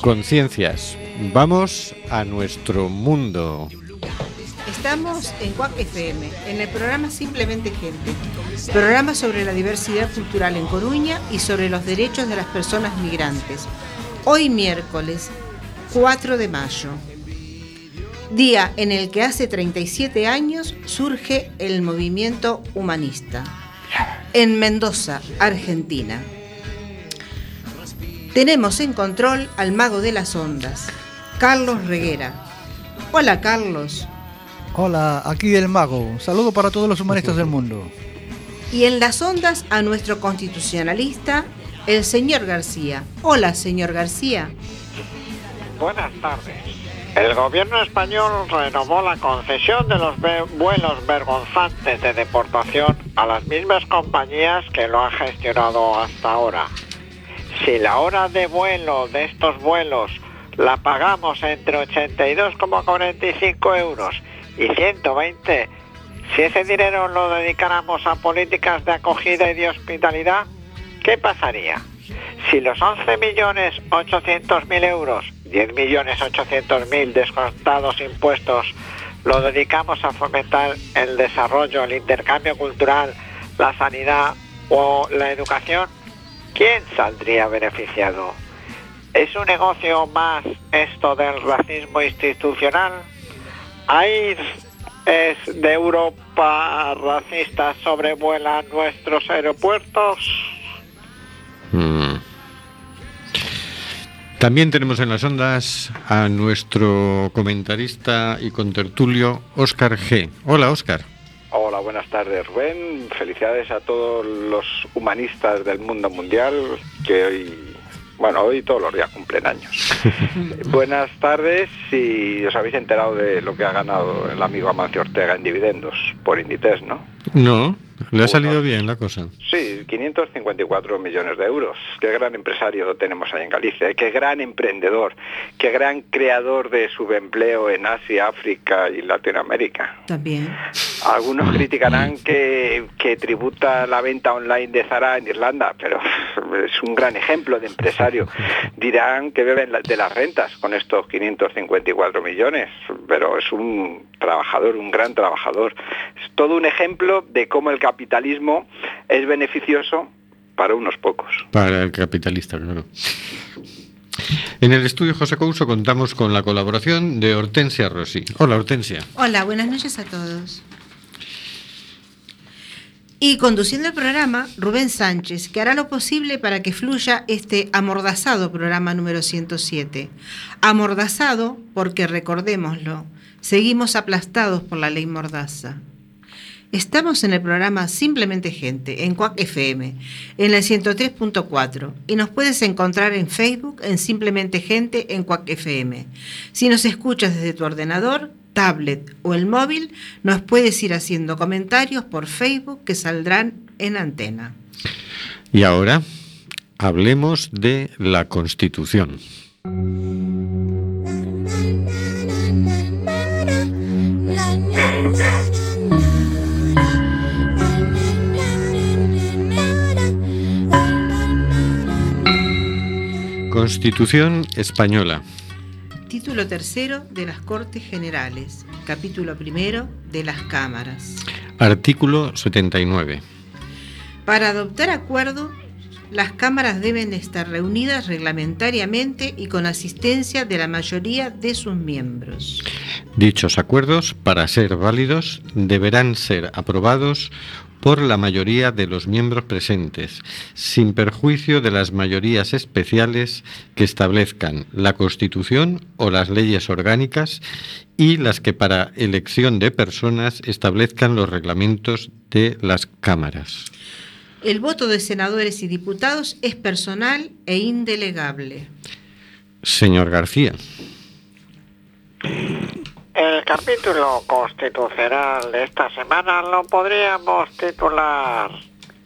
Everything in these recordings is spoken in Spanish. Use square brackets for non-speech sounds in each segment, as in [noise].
conciencias. Vamos a nuestro mundo. Estamos en Cuac FM, en el programa Simplemente Gente, programa sobre la diversidad cultural en Coruña y sobre los derechos de las personas migrantes. Hoy miércoles 4 de mayo, día en el que hace 37 años surge el movimiento humanista, en Mendoza, Argentina. Tenemos en control al mago de las ondas, Carlos Reguera. Hola Carlos. Hola, aquí el mago. Saludo para todos los humanistas del mundo. Y en las ondas a nuestro constitucionalista, el señor García. Hola, señor García. Buenas tardes. El gobierno español renovó la concesión de los vuelos vergonzantes de deportación a las mismas compañías que lo han gestionado hasta ahora. Si la hora de vuelo de estos vuelos la pagamos entre 82,45 euros y 120, si ese dinero lo dedicáramos a políticas de acogida y de hospitalidad, ¿qué pasaría? Si los 11.800.000 euros, 10.800.000 descontados impuestos, lo dedicamos a fomentar el desarrollo, el intercambio cultural, la sanidad o la educación, ¿quién saldría beneficiado? ¿Es un negocio más esto del racismo institucional? ¿Hay es de Europa racistas sobrevuelan nuestros aeropuertos? Mm. También tenemos en las ondas a nuestro comentarista y contertulio Óscar G. Hola, Óscar. Hola, buenas tardes, Rubén. Felicidades a todos los humanistas del mundo mundial que hoy, bueno, hoy todos los días cumplen años. [laughs] buenas tardes y os habéis enterado de lo que ha ganado el amigo Amancio Ortega en dividendos por Inditex, ¿no? No, le ha salido bien la cosa. Sí, 554 millones de euros. Qué gran empresario tenemos ahí en Galicia, ¿eh? qué gran emprendedor, qué gran creador de subempleo en Asia, África y Latinoamérica. También. Algunos criticarán que, que tributa la venta online de Zara en Irlanda, pero es un gran ejemplo de empresario. Dirán que beben de las rentas con estos 554 millones, pero es un trabajador, un gran trabajador. Es todo un ejemplo de cómo el capitalismo es beneficioso para unos pocos. Para el capitalista, claro. En el estudio José Couso contamos con la colaboración de Hortensia Rossi. Hola, Hortensia. Hola, buenas noches a todos. Y conduciendo el programa, Rubén Sánchez, que hará lo posible para que fluya este amordazado programa número 107. Amordazado porque, recordémoslo, seguimos aplastados por la ley Mordaza. Estamos en el programa Simplemente Gente, en Cuac FM, en el 103.4, y nos puedes encontrar en Facebook en Simplemente Gente en Cuac FM. Si nos escuchas desde tu ordenador, tablet o el móvil, nos puedes ir haciendo comentarios por Facebook que saldrán en antena. Y ahora hablemos de la Constitución. Constitución española. Título tercero de las Cortes Generales. Capítulo primero de las Cámaras. Artículo 79. Para adoptar acuerdo, las cámaras deben estar reunidas reglamentariamente y con asistencia de la mayoría de sus miembros. Dichos acuerdos, para ser válidos, deberán ser aprobados por la mayoría de los miembros presentes, sin perjuicio de las mayorías especiales que establezcan la Constitución o las leyes orgánicas y las que para elección de personas establezcan los reglamentos de las cámaras. El voto de senadores y diputados es personal e indelegable. Señor García. El capítulo constitucional de esta semana lo podríamos titular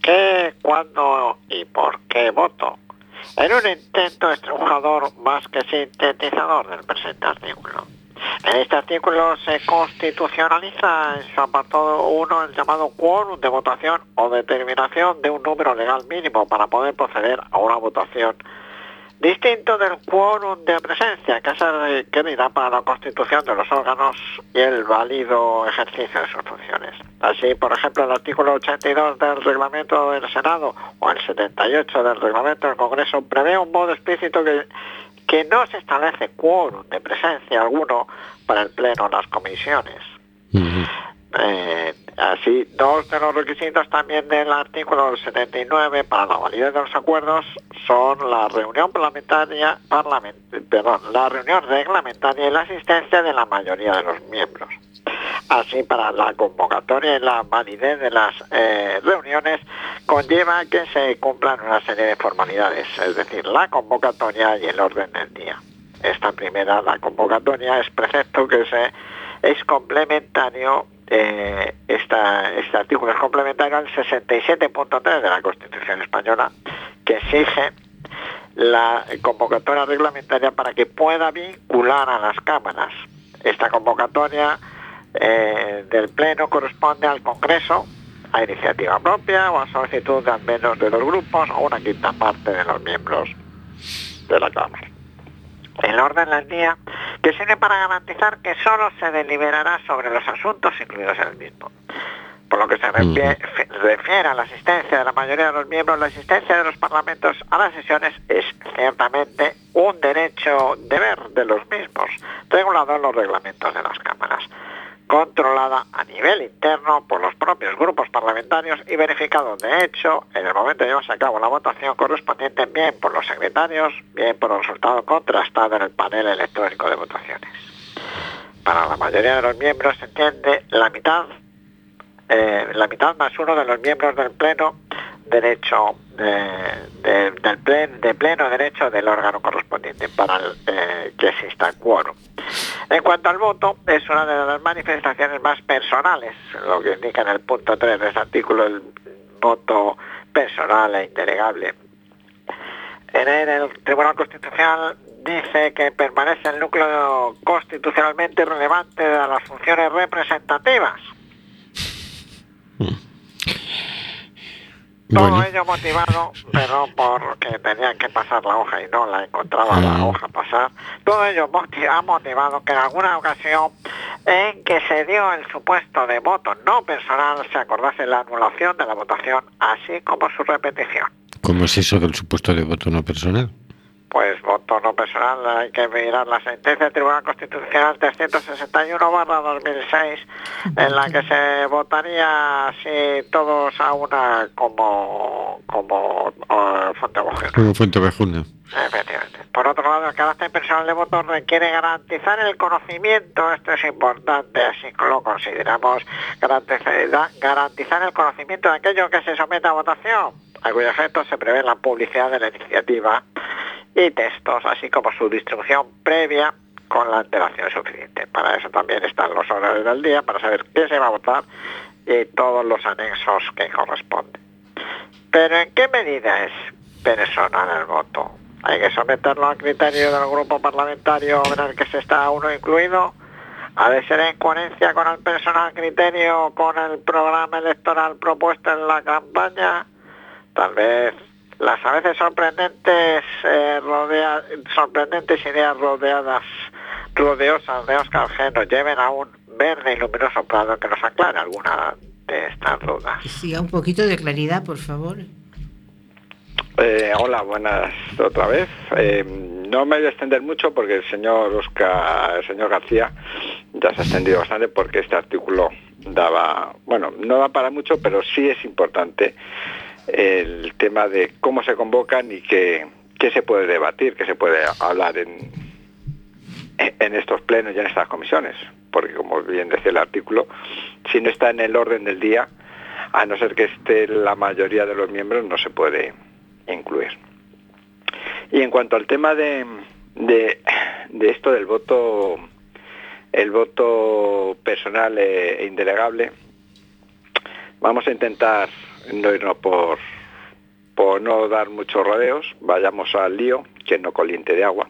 qué, cuándo y por qué voto. En un intento estrujador más que sintetizador del presente artículo. En este artículo se constitucionaliza en su apartado 1 el llamado quórum de votación o determinación de un número legal mínimo para poder proceder a una votación distinto del quórum de presencia que se requerirá para la constitución de los órganos y el válido ejercicio de sus funciones. Así, por ejemplo, el artículo 82 del reglamento del Senado o el 78 del reglamento del Congreso prevé un modo explícito que, que no se establece quórum de presencia alguno para el Pleno en las comisiones. Eh, así, dos de los requisitos también del artículo 79 para la validez de los acuerdos son la reunión parlamentaria, parlament, perdón, la reunión reglamentaria y la asistencia de la mayoría de los miembros. Así, para la convocatoria y la validez de las eh, reuniones conlleva que se cumplan una serie de formalidades, es decir, la convocatoria y el orden del día. Esta primera, la convocatoria, es precepto que se es complementario eh, este artículo es complementario al 67.3 de la Constitución Española, que exige la convocatoria reglamentaria para que pueda vincular a las cámaras. Esta convocatoria eh, del Pleno corresponde al Congreso a iniciativa propia o a solicitud de al menos de los grupos o una quinta parte de los miembros de la Cámara. El orden del día que sirve para garantizar que solo se deliberará sobre los asuntos incluidos en el mismo. Por lo que se refiere a la asistencia de la mayoría de los miembros, la asistencia de los parlamentos a las sesiones es ciertamente un derecho deber de los mismos, regulado en los reglamentos de las cámaras controlada a nivel interno por los propios grupos parlamentarios y verificado de hecho en el momento de llevarse a cabo la votación correspondiente bien por los secretarios, bien por el resultado contrastado en el panel electrónico de votaciones. Para la mayoría de los miembros se entiende la mitad, eh, la mitad más uno de los miembros del Pleno derecho del pleno, de pleno derecho del órgano correspondiente para el, eh, que exista quórum. En cuanto al voto, es una de las manifestaciones más personales, lo que indica en el punto 3 de este artículo, el voto personal e indelegable. En el Tribunal Constitucional dice que permanece el núcleo constitucionalmente relevante de las funciones representativas. Mm. Todo ello motivado, pero porque tenía que pasar la hoja y no la encontraba la hoja pasar. Todo ello ha motivado que en alguna ocasión en que se dio el supuesto de voto no personal se acordase la anulación de la votación, así como su repetición. ¿Cómo es eso del supuesto de voto no personal? Pues voto no personal, hay que mirar la sentencia del Tribunal Constitucional 361-2006, en la que se votaría si todos a una como, como uh, fuente Como fuente Efectivamente. Por otro lado, el carácter personal de voto requiere garantizar el conocimiento, esto es importante, así lo consideramos, garantizar, garantizar el conocimiento de aquello que se somete a votación, a cuyo efecto se prevé la publicidad de la iniciativa y textos, así como su distribución previa con la antelación suficiente. Para eso también están los horarios del día, para saber qué se va a votar y todos los anexos que corresponden. Pero ¿en qué medida es personal el voto? Hay que someterlo al criterio del grupo parlamentario en el que se está uno incluido. Ha de ser en coherencia con el personal criterio, con el programa electoral propuesto en la campaña. Tal vez las a veces sorprendentes, eh, sorprendentes ideas rodeadas, rodeosas de Oscar G nos lleven a un verde y luminoso prado que nos aclare alguna de estas dudas. Siga un poquito de claridad, por favor. Eh, hola, buenas otra vez. Eh, no me voy a extender mucho porque el señor Oscar, el señor García ya se ha extendido bastante porque este artículo daba, bueno, no da para mucho, pero sí es importante el tema de cómo se convocan y qué, se puede debatir, qué se puede hablar en, en estos plenos y en estas comisiones. Porque como bien decía el artículo, si no está en el orden del día, a no ser que esté la mayoría de los miembros, no se puede incluir. Y en cuanto al tema de, de, esto del voto, el voto personal e, e indelegable, vamos a intentar no irnos por, por no dar muchos rodeos, vayamos al lío, que no coliente de agua.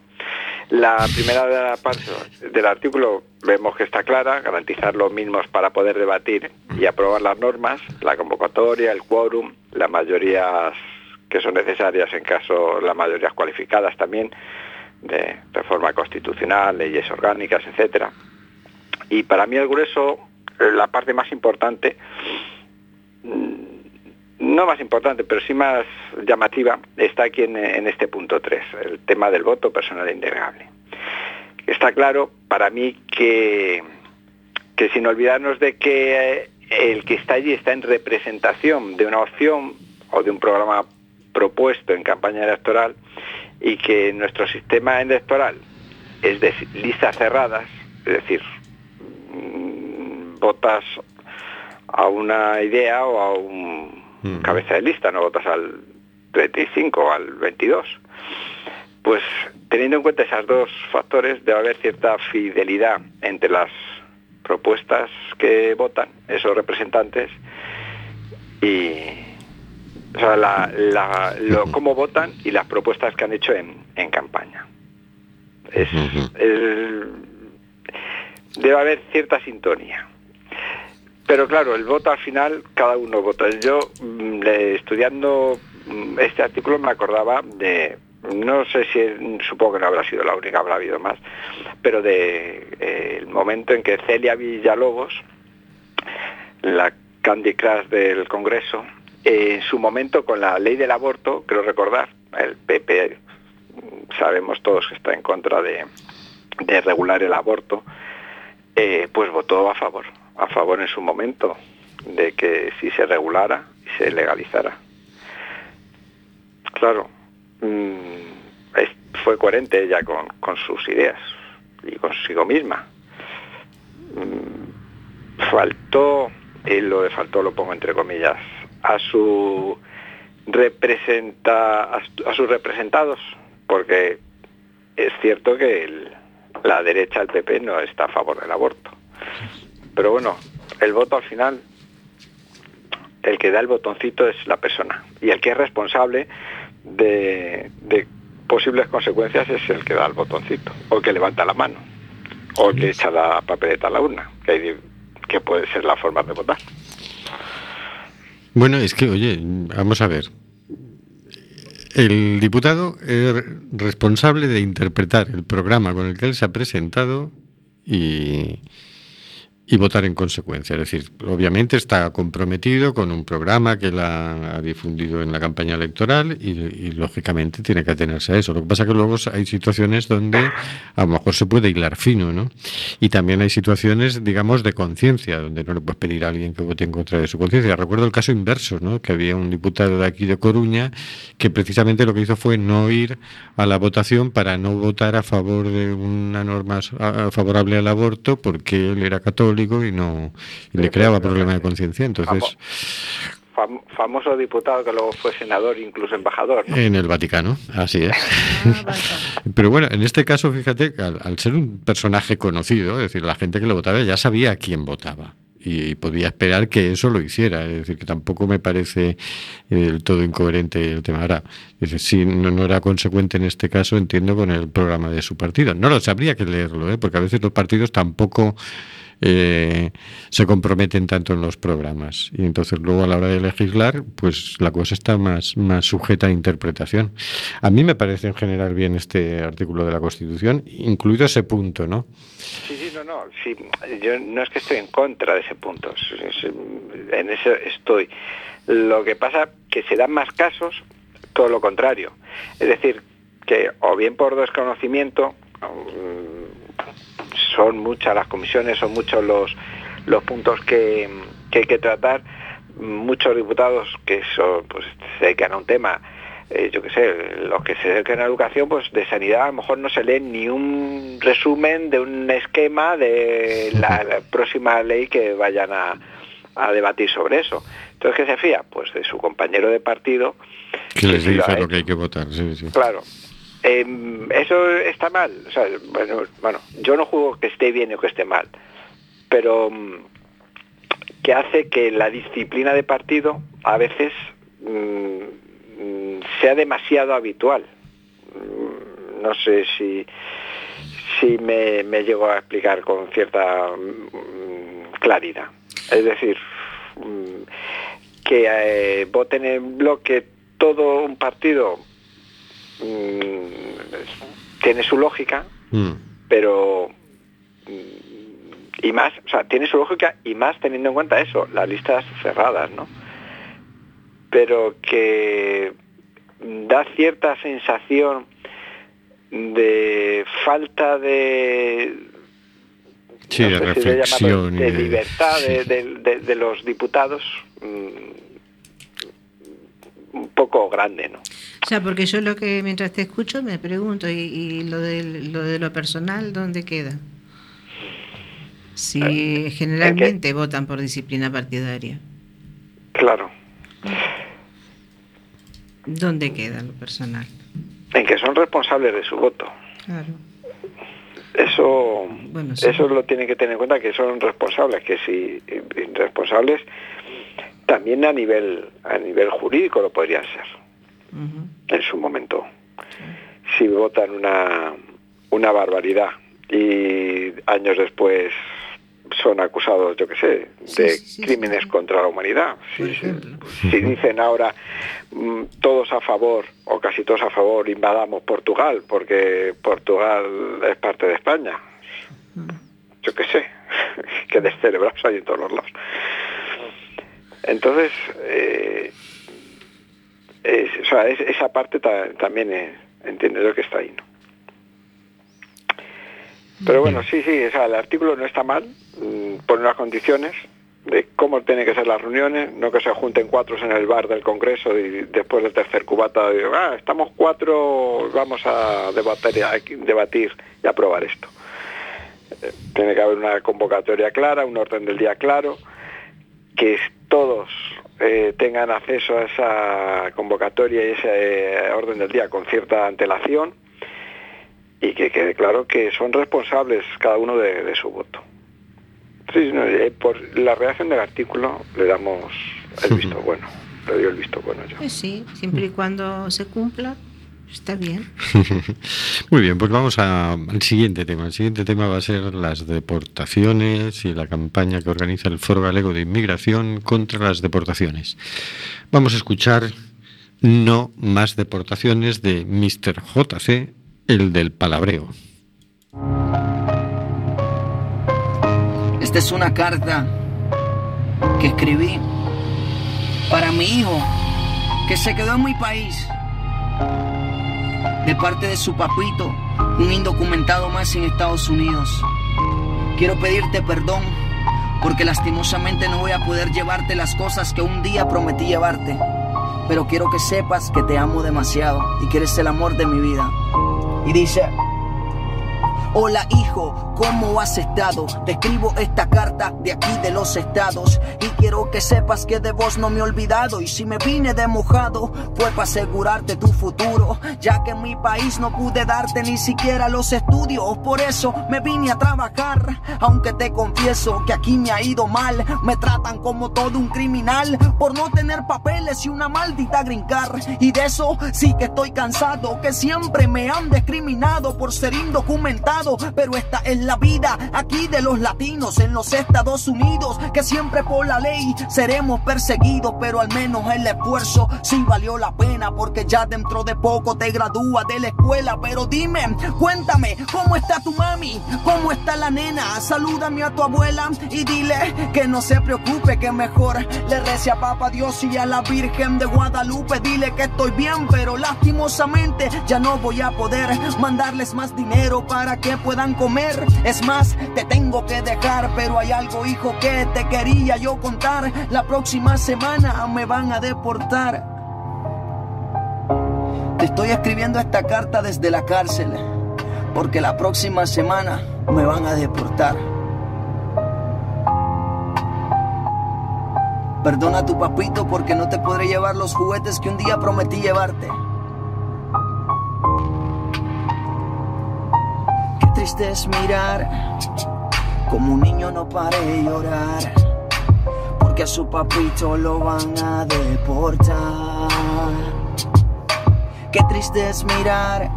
La primera parte del artículo vemos que está clara, garantizar los mismos para poder debatir y aprobar las normas, la convocatoria, el quórum, las mayorías que son necesarias en caso las mayorías cualificadas también de reforma constitucional, leyes orgánicas, etcétera. Y para mí el grueso, la parte más importante, no más importante, pero sí más llamativa, está aquí en, este punto 3, el tema del voto personal indegable. Está claro para mí que, que sin olvidarnos de que eh, el que está allí está en representación de una opción o de un programa propuesto en campaña electoral y que nuestro sistema electoral es de listas cerradas, es decir, mm, votas a una idea o a un Mm. cabeza de lista, no votas al 35 o al 22. Pues teniendo en cuenta esos dos factores, debe haber cierta fidelidad entre las propuestas que votan esos representantes y o sea, la- la- lo- cómo votan y las propuestas que han hecho en, en campaña. Es- debe haber cierta sintonía. Pero claro, el voto al final, cada uno vota. Yo, mm, estudiando mm, este artículo, me acordaba de, no sé si, supongo que no habrá sido la única, habrá habido más, pero de eh, el momento en que Celia Villalobos, la Candy Crush del Congreso, en su momento con la ley del aborto, creo recordar, el PP, sabemos todos que está en contra de, de regular el aborto, eh, pues votó a favor, a favor en su momento de que si se regulara y se legalizara. Claro, mm, fue coherente ella con, sus ideas y consigo misma. Mm, faltó, y lo de faltó lo pongo entre comillas, a su representa a, su- a sus representados, porque es cierto que la derecha, el PP, no está a favor del aborto. Pero bueno, el voto al final, el que da el botoncito es la persona. Y el que es responsable de, posibles consecuencias es el que da el botoncito, o que levanta la mano, o que echa la papeleta a la urna, que, que puede ser la forma de votar. Bueno, es que, oye, vamos a ver. El diputado es responsable de interpretar el programa con el que él se ha presentado y, y votar en consecuencia. Es decir, obviamente está comprometido con un programa que él ha, difundido en la campaña electoral y, lógicamente tiene que atenerse a eso. Lo que pasa es que luego hay situaciones donde a lo mejor se puede hilar fino, ¿no? Y también hay situaciones, digamos, de conciencia, donde no le puedes pedir a alguien que vote en contra de su conciencia. Recuerdo el caso inverso, ¿no? Que había un diputado de aquí de Coruña que precisamente lo que hizo fue no ir a la votación para no votar a favor de una norma favorable al aborto porque él era católico y no y le creaba problemas de conciencia. Entonces, Fam- famoso diputado que luego fue senador, incluso embajador. ¿no? en el Vaticano, así es. Ah. [laughs] Pero bueno, en este caso, fíjate, que al, al ser un personaje conocido, es decir, la gente que lo votaba ya sabía a quién votaba. Y podía esperar que eso lo hiciera. Es decir, que tampoco me parece eh, del todo incoherente el tema. Ahora, dice, si no, no era consecuente en este caso, entiendo, con el programa de su partido. No lo sabría que leerlo, ¿eh? porque a veces los partidos tampoco eh, se comprometen tanto en los programas. Y entonces luego a la hora de legislar, pues la cosa está más, más sujeta a interpretación. A mí me parece en general bien este artículo de la Constitución, incluido ese punto, ¿no? Sí, sí, no, no. Sí, yo no es que estoy en contra de ese punto. En eso estoy. Lo que pasa que se dan más casos, todo lo contrario. Es decir, que o bien por desconocimiento, son muchas las comisiones, son muchos los, los puntos que, que hay que tratar. Muchos diputados que son, pues, se dedican a un tema eh, yo qué sé, los que se dedican a educación, pues de sanidad a lo mejor no se leen ni un resumen de un esquema de la, la [laughs] próxima ley que vayan a, a debatir sobre eso. Entonces, ¿qué se fía? Pues de su compañero de partido. Que les sí dice lo que hay que votar. Sí, sí. Claro. Em, eso está mal. Bueno, yo no juego que esté bien o que esté mal, pero mm, que hace que la disciplina de partido a veces mm, mm, sea demasiado habitual. No sé si, si me, me llego a explicar con cierta claridad. Es decir, que eh, voten en bloque todo un partido mm, tiene su lógica, Mm. pero mm, y más, o sea, tiene su lógica y más teniendo en cuenta eso, las listas cerradas, ¿no? Pero que da cierta sensación de falta de Sí, no de sé si llamarlo, reflexión. y de de- libertad de, sí. de- de- de los diputados un poco grande, ¿no? O sea, porque yo lo que mientras te escucho me pregunto, ¿y, y lo, de, lo de lo personal dónde queda? Si generalmente votan por disciplina partidaria, Claro, ¿dónde queda lo personal? en que son responsables de su voto. Claro. Eso, Bueno, sí. eso lo tienen que tener en cuenta que son responsables, que si eh, responsables también a nivel a nivel jurídico lo podrían ser en su momento. Si votan una una barbaridad y años después son acusados, yo qué sé, de sí, sí, crímenes sí. contra la humanidad. Si- si dicen ahora mm, todos a favor o casi todos a favor invadamos Portugal porque Portugal es parte de España. Yo qué sé, [laughs] que descerebrados hay en todos los lados. Entonces, eh, es- o sea, es- esa parte ta- también eh, entiendo yo que está ahí, ¿no? Pero bueno, sí, sí, o sea, el artículo no está mal, mm, pone unas condiciones de cómo tienen que ser las reuniones, no que se junten cuatro en el bar del Congreso y después del tercer cubata digo, ah, estamos cuatro, vamos a debatir, a debatir y aprobar esto. Eh, Tiene que haber una convocatoria clara, un orden del día claro, que todos eh, tengan acceso a esa convocatoria y ese eh, orden del día con cierta antelación y que quede claro que son responsables cada uno de, de su voto. Sí, no, eh, por la redacción del artículo le damos el visto bueno, le doy el visto bueno yo. Pues sí, siempre y cuando se cumpla, está bien. [laughs] Muy bien, pues vamos a- al siguiente tema. El siguiente tema va a ser las deportaciones y la campaña que organiza el Foro Galego de Inmigración contra las deportaciones. Vamos a escuchar No más deportaciones de Mr. JC, el del palabreo. Esta es una carta que escribí para mi hijo que se quedó en mi país. De parte de su papito, un indocumentado más en Estados Unidos. Quiero pedirte perdón porque lastimosamente no voy a poder llevarte las cosas que un día prometí llevarte. Pero quiero que sepas que te amo demasiado y que eres el amor de mi vida. Y dice... Hola hijo, ¿cómo has estado? Te escribo esta carta de aquí de los estados. Y quiero que sepas que de vos no me he olvidado. Y si me vine de mojado fue para asegurarte tu futuro, ya que en mi país no pude darte ni siquiera los estudios, por eso me vine a trabajar, aunque te confieso que aquí me ha ido mal, me tratan como todo un criminal por no tener papeles y una maldita grincar y de eso sí que estoy cansado, que siempre me han discriminado por ser indocumentado, pero esta es la vida aquí de los latinos en los Estados Unidos, que siempre por la ley seremos perseguidos, pero al menos el esfuerzo sí valió la pena, porque ya dentro de poco te gradúas de la escuela, pero dime, cuéntame, ¿cómo está tu mami? ¿Cómo está la nena? Salúdame a tu abuela y dile que no se preocupe, que mejor le rece a Papa Dios y a la Virgen de Guadalupe, dile que estoy bien, pero lastimosamente ya no voy a poder mandarles más dinero para que puedan comer. Es más, te tengo que dejar, pero hay algo, hijo, que te quería yo contar. La próxima semana me van a deportar. Te estoy escribiendo esta carta desde la cárcel, porque la próxima semana me van a deportar. Perdona a tu papito porque no te podré llevar los juguetes que un día prometí llevarte. Triste es mirar como un niño no pare de llorar. porque a su papito lo van a deportar. Qué triste es mirar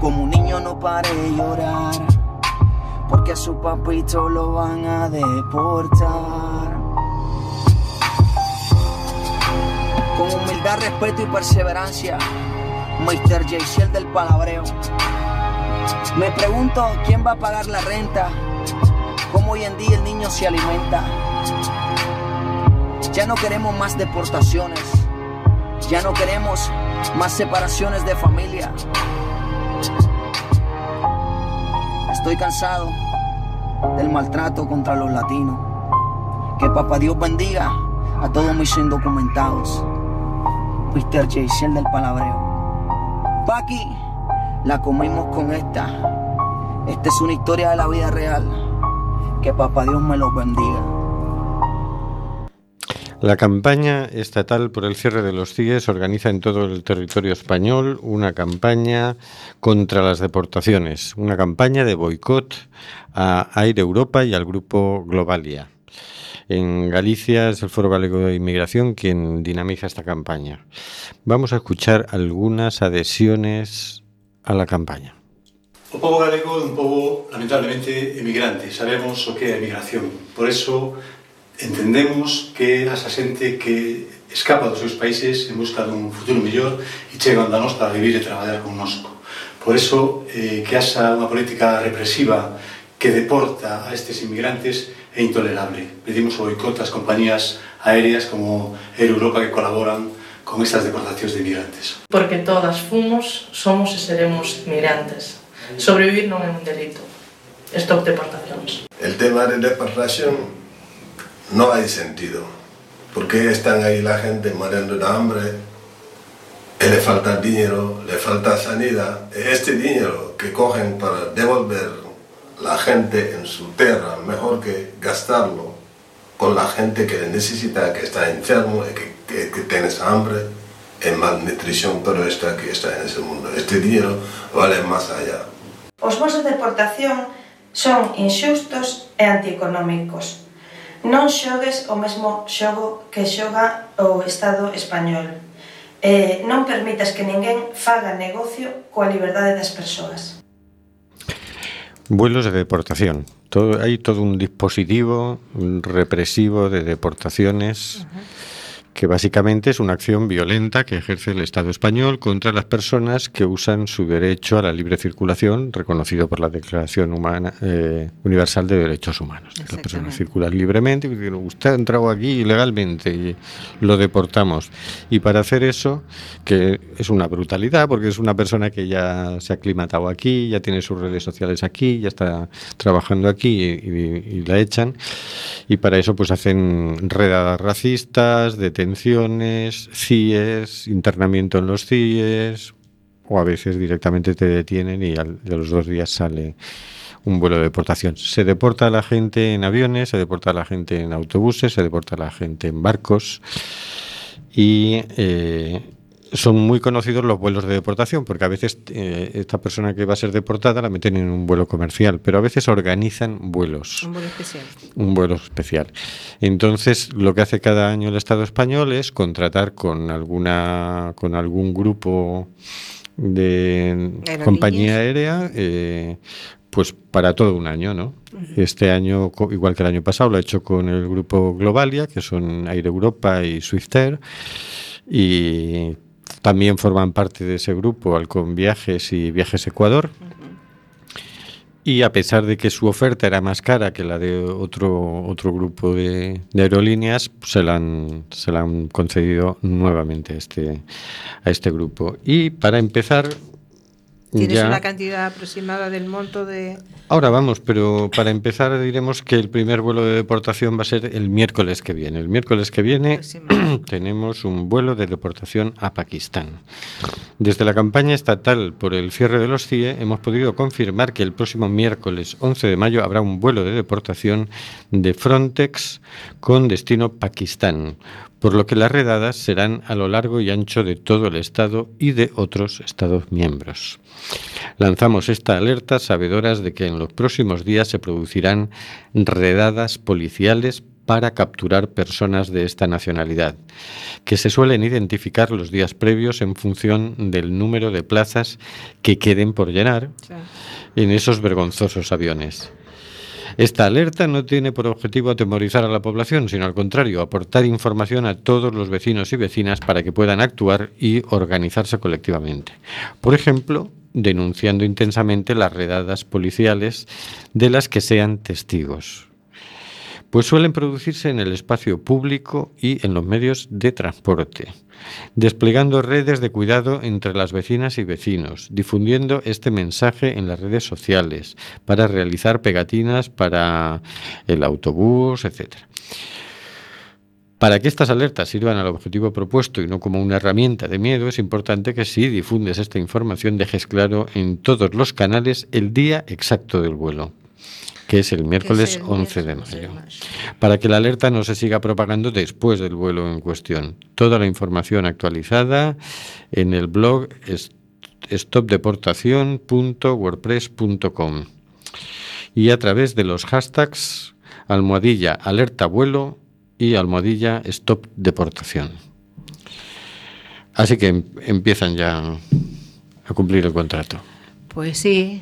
como un niño no pare de llorar, porque a su papito lo van a deportar. Con humildad, respeto y perseverancia, Mr. Jaycel del palabreo. Me pregunto quién va a pagar la renta, cómo hoy en día el niño se alimenta. Ya no queremos más deportaciones, ya no queremos más separaciones de familia. Estoy cansado del maltrato contra los latinos. Que papá Dios bendiga a todos mis indocumentados. Mr. Jaycel del palabreo. Paqui, la comimos con esta. Esta es una historia de la vida real. Que papá Dios me los bendiga. La campaña estatal por el cierre de los CIES organiza en todo el territorio español una campaña contra las deportaciones, una campaña de boicot a Aire Europa y al grupo Globalia. En Galicia es el Foro Galego de Inmigración quien dinamiza esta campaña. Vamos a escuchar algunas adhesiones a la campaña. O povo galego é un povo lamentablemente emigrante, sabemos o que é a emigración. Por eso entendemos que esa xente que escapa dos seus países en busca dun futuro mellor e chegan da nos para vivir e traballar con nosco. Por eso eh, que haxa unha política represiva que deporta a estes inmigrantes é intolerable. Pedimos o boicot ás compañías aéreas como Air Europa que colaboran con estas deportacións de inmigrantes. Porque todas fomos, somos e seremos migrantes. Sobrevivir non é un delito. Stop deportacións. El tema de deportación no hay sentido. Porque están ahí la gente muriendo de hambre, le falta dinero, le falta sanidad. Este dinero que cogen para devolver la gente en su tierra, mejor que gastarlo con la gente que necesita, que está enfermo, y que, que, que tienes hambre, es malnutrición, pero está que está en ese mundo. Este dinero vale más allá. Os vosos de deportación son inxustos e antieconómicos. Non xogues o mesmo xogo que xoga o Estado español. Eh, non permitas que ninguén faga negocio coa liberdade das persoas. Vuelos de deportación. Todo, hai todo un dispositivo represivo de deportaciones. Uh -huh que básicamente es una acción violenta que ejerce el Estado español contra las personas que usan su derecho a la libre circulación, reconocido por la Declaración Humana, eh, Universal de Derechos Humanos. Las personas circulan libremente, usted ha entrado aquí ilegalmente y lo deportamos. Y para hacer eso, que es una brutalidad, porque es una persona que ya se ha aclimatado aquí, ya tiene sus redes sociales aquí, ya está trabajando aquí y, y, y la echan, y para eso pues hacen redadas racistas, detenciones, detenciones, CIES, internamiento en los CIES, o a veces directamente te detienen y de los dos días sale un vuelo de deportación. Se deporta a la gente en aviones, se deporta a la gente en autobuses, se deporta a la gente en barcos y eh, son muy conocidos los vuelos de deportación, porque a veces eh, esta persona que va a ser deportada la meten en un vuelo comercial, pero a veces organizan vuelos. Un vuelo especial. Un vuelo especial. Entonces, lo que hace cada año el Estado español es contratar con alguna con algún grupo de compañía aérea eh, pues para todo un año, ¿no? Este año, igual que el año pasado, lo ha hecho con el grupo Globalia, que son Air Europa y Swiftair, y también forman parte de ese grupo Alcon Viajes y Viajes Ecuador. Y a pesar de que su oferta era más cara que la de otro, otro grupo de, de aerolíneas, se la, han, se la han concedido nuevamente a este, a este grupo. Y para empezar, ¿Tienes ya- una cantidad aproximada del monto de...? Ahora vamos, pero para empezar diremos que el primer vuelo de deportación va a ser el miércoles que viene. El miércoles que viene [clears throat] tenemos un vuelo de deportación a Pakistán. Desde la campaña estatal por el cierre de los CIE hemos podido confirmar que el próximo miércoles 11 de mayo habrá un vuelo de deportación de Frontex con destino Pakistán, por lo que las redadas serán a lo largo y ancho de todo el Estado y de otros Estados miembros. Lanzamos esta alerta sabedoras de que en los próximos días se producirán redadas policiales para capturar personas de esta nacionalidad, que se suelen identificar los días previos en función del número de plazas que queden por llenar en esos vergonzosos aviones. Esta alerta no tiene por objetivo atemorizar a la población, sino al contrario, aportar información a todos los vecinos y vecinas para que puedan actuar y organizarse colectivamente. Por ejemplo, denunciando intensamente las redadas policiales de las que sean testigos pues suelen producirse en el espacio público y en los medios de transporte, desplegando redes de cuidado entre las vecinas y vecinos, difundiendo este mensaje en las redes sociales, para realizar pegatinas para el autobús, etc. Para que estas alertas sirvan al objetivo propuesto y no como una herramienta de miedo, es importante que si difundes esta información dejes claro en todos los canales el día exacto del vuelo que es el miércoles 11 de mayo, para que la alerta no se siga propagando después del vuelo en cuestión. Toda la información actualizada en el blog stopdeportación.wordpress.com y a través de los hashtags almohadilla alerta vuelo y almohadilla stop deportación. Así que em- empiezan ya a cumplir el contrato. Pues sí,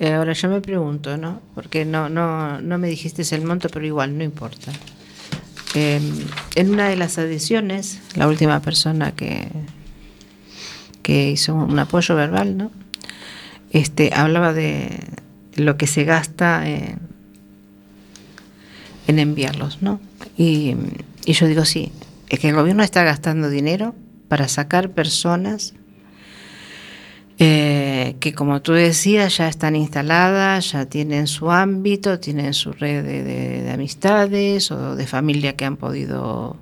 ahora yo me pregunto, ¿no? Porque no, no, no me dijiste el monto, pero igual, no importa. Eh, en una de las adhesiones, la última persona que, que hizo un apoyo verbal, ¿no? Este, hablaba de lo que se gasta en, en enviarlos, ¿no? Y yo digo, sí, es que el gobierno está gastando dinero para sacar personas eh, que como tú decías ya están instaladas, ya tienen su ámbito, tienen su red de, de- de amistades o de familia que han podido